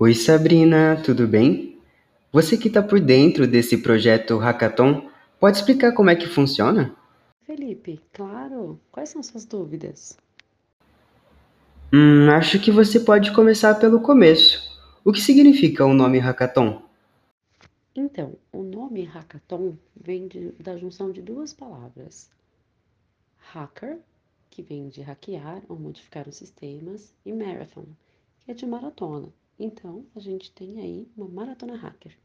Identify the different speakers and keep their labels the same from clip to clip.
Speaker 1: Oi Sabrina, tudo bem? Você que está por dentro desse projeto Hackathon, pode explicar como é que funciona?
Speaker 2: Felipe, claro. Quais são suas dúvidas?
Speaker 1: Hum, acho que você pode começar pelo começo. O que significa o nome Hackathon?
Speaker 2: Então, o nome hackathon vem de- da junção de duas palavras: hacker, que vem de hackear ou modificar os sistemas, e marathon, que é de maratona. Então, a gente tem aí uma maratona hacker.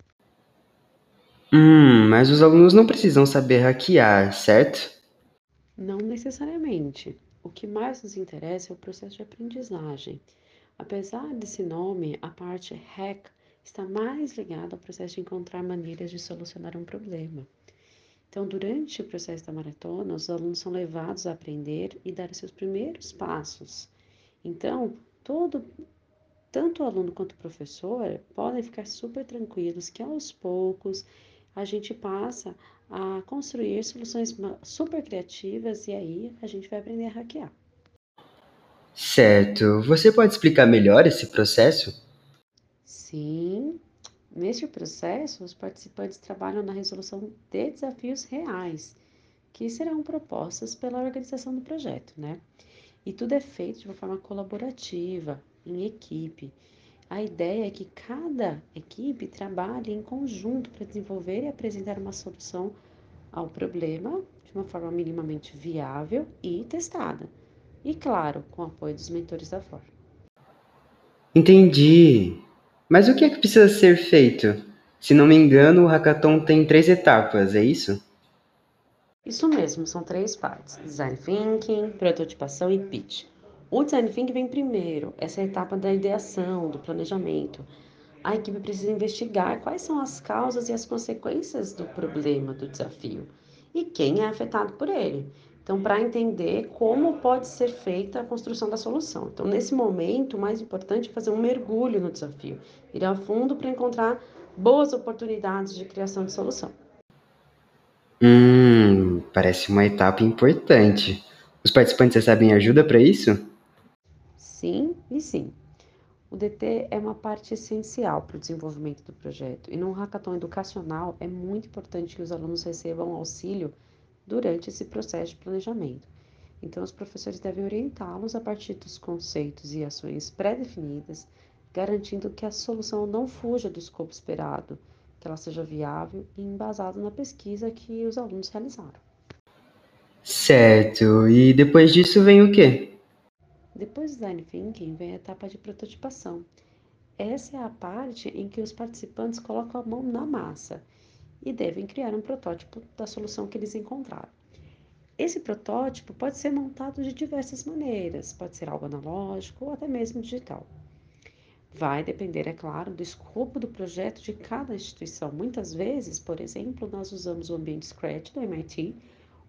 Speaker 1: Hum, mas os alunos não precisam saber hackear, certo?
Speaker 2: Não necessariamente. O que mais nos interessa é o processo de aprendizagem. Apesar desse nome, a parte hack está mais ligada ao processo de encontrar maneiras de solucionar um problema. Então, durante o processo da maratona, os alunos são levados a aprender e dar os seus primeiros passos. Então, todo, tanto o aluno quanto o professor podem ficar super tranquilos que aos poucos a gente passa a construir soluções super criativas e aí a gente vai aprender a hackear.
Speaker 1: Certo. Você pode explicar melhor esse processo?
Speaker 2: Sim, neste processo, os participantes trabalham na resolução de desafios reais, que serão propostos pela organização do projeto, né? E tudo é feito de uma forma colaborativa, em equipe. A ideia é que cada equipe trabalhe em conjunto para desenvolver e apresentar uma solução ao problema de uma forma minimamente viável e testada. E claro, com o apoio dos mentores da forma.
Speaker 1: Entendi. Mas o que é que precisa ser feito? Se não me engano, o Hackathon tem três etapas, é isso?
Speaker 2: Isso mesmo, são três partes: design thinking, prototipação e pitch. O design thinking vem primeiro, essa é etapa da ideação, do planejamento. A equipe precisa investigar quais são as causas e as consequências do problema, do desafio e quem é afetado por ele. Então, para entender como pode ser feita a construção da solução. Então, nesse momento, o mais importante é fazer um mergulho no desafio, ir a fundo para encontrar boas oportunidades de criação de solução.
Speaker 1: Hum, parece uma etapa importante. Os participantes recebem ajuda para isso?
Speaker 2: Sim e sim. O DT é uma parte essencial para o desenvolvimento do projeto e num hackathon educacional é muito importante que os alunos recebam auxílio durante esse processo de planejamento. Então, os professores devem orientá-los a partir dos conceitos e ações pré-definidas, garantindo que a solução não fuja do escopo esperado, que ela seja viável e embasada na pesquisa que os alunos realizaram.
Speaker 1: Certo. E depois disso vem o quê?
Speaker 2: Depois do design thinking vem a etapa de prototipação. Essa é a parte em que os participantes colocam a mão na massa e devem criar um protótipo da solução que eles encontraram. Esse protótipo pode ser montado de diversas maneiras, pode ser algo analógico ou até mesmo digital. Vai depender, é claro, do escopo do projeto de cada instituição. Muitas vezes, por exemplo, nós usamos o ambiente Scratch do MIT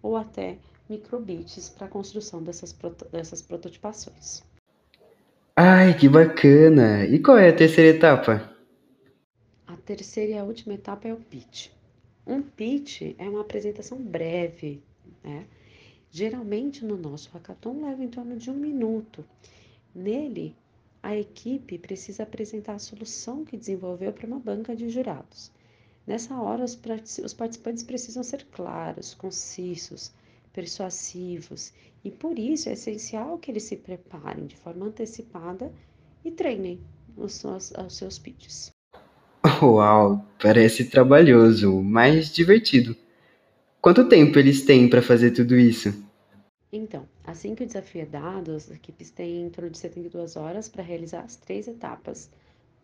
Speaker 2: ou até microbits para a construção dessas, proto dessas prototipações.
Speaker 1: Ai, que bacana! E qual é a terceira etapa?
Speaker 2: A terceira e a última etapa é o pitch. Um pitch é uma apresentação breve, né? Geralmente no nosso hackathon leva em torno de um minuto. Nele, a equipe precisa apresentar a solução que desenvolveu para uma banca de jurados. Nessa hora, os, os participantes precisam ser claros, concisos, persuasivos e por isso é essencial que eles se preparem de forma antecipada e treinem os seus, os seus pitches.
Speaker 1: Uau, parece trabalhoso, mas divertido. Quanto tempo eles têm para fazer tudo isso?
Speaker 2: Então, assim que o desafio é dado, as equipes têm em torno de 72 horas para realizar as três etapas.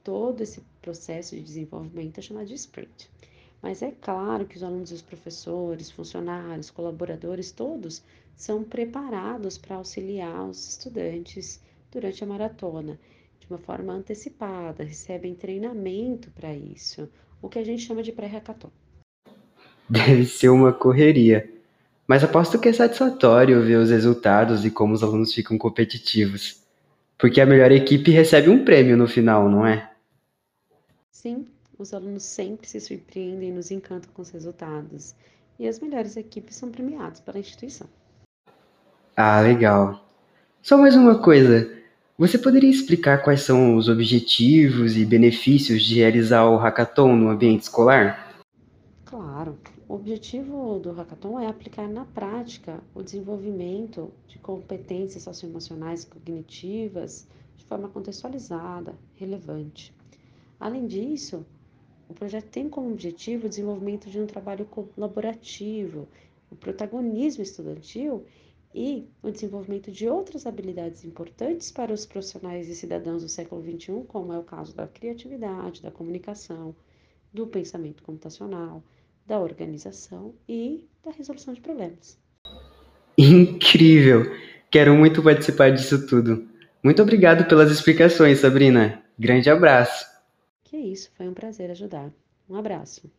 Speaker 2: Todo esse processo de desenvolvimento é chamado de sprint. Mas é claro que os alunos, os professores, funcionários, colaboradores, todos são preparados para auxiliar os estudantes durante a maratona de uma forma antecipada, recebem treinamento para isso, o que a gente chama de pré-hackathon.
Speaker 1: Deve ser uma correria. Mas aposto que é satisfatório ver os resultados e como os alunos ficam competitivos. Porque a melhor equipe recebe um prêmio no final, não é?
Speaker 2: Sim, os alunos sempre se surpreendem e nos encantam com os resultados. E as melhores equipes são premiadas pela instituição.
Speaker 1: Ah, legal. Só mais uma coisa. Você poderia explicar quais são os objetivos e benefícios de realizar o hackathon no ambiente escolar?
Speaker 2: Claro, o objetivo do hackathon é aplicar na prática o desenvolvimento de competências socioemocionais e cognitivas de forma contextualizada, relevante. Além disso, o projeto tem como objetivo o desenvolvimento de um trabalho colaborativo, o protagonismo estudantil e o desenvolvimento de outras habilidades importantes para os profissionais e cidadãos do século XXI, como é o caso da criatividade, da comunicação, do pensamento computacional, da organização e da resolução de problemas.
Speaker 1: Incrível! Quero muito participar disso tudo. Muito obrigado pelas explicações, Sabrina. Grande abraço.
Speaker 2: Que isso, foi um prazer ajudar. Um abraço.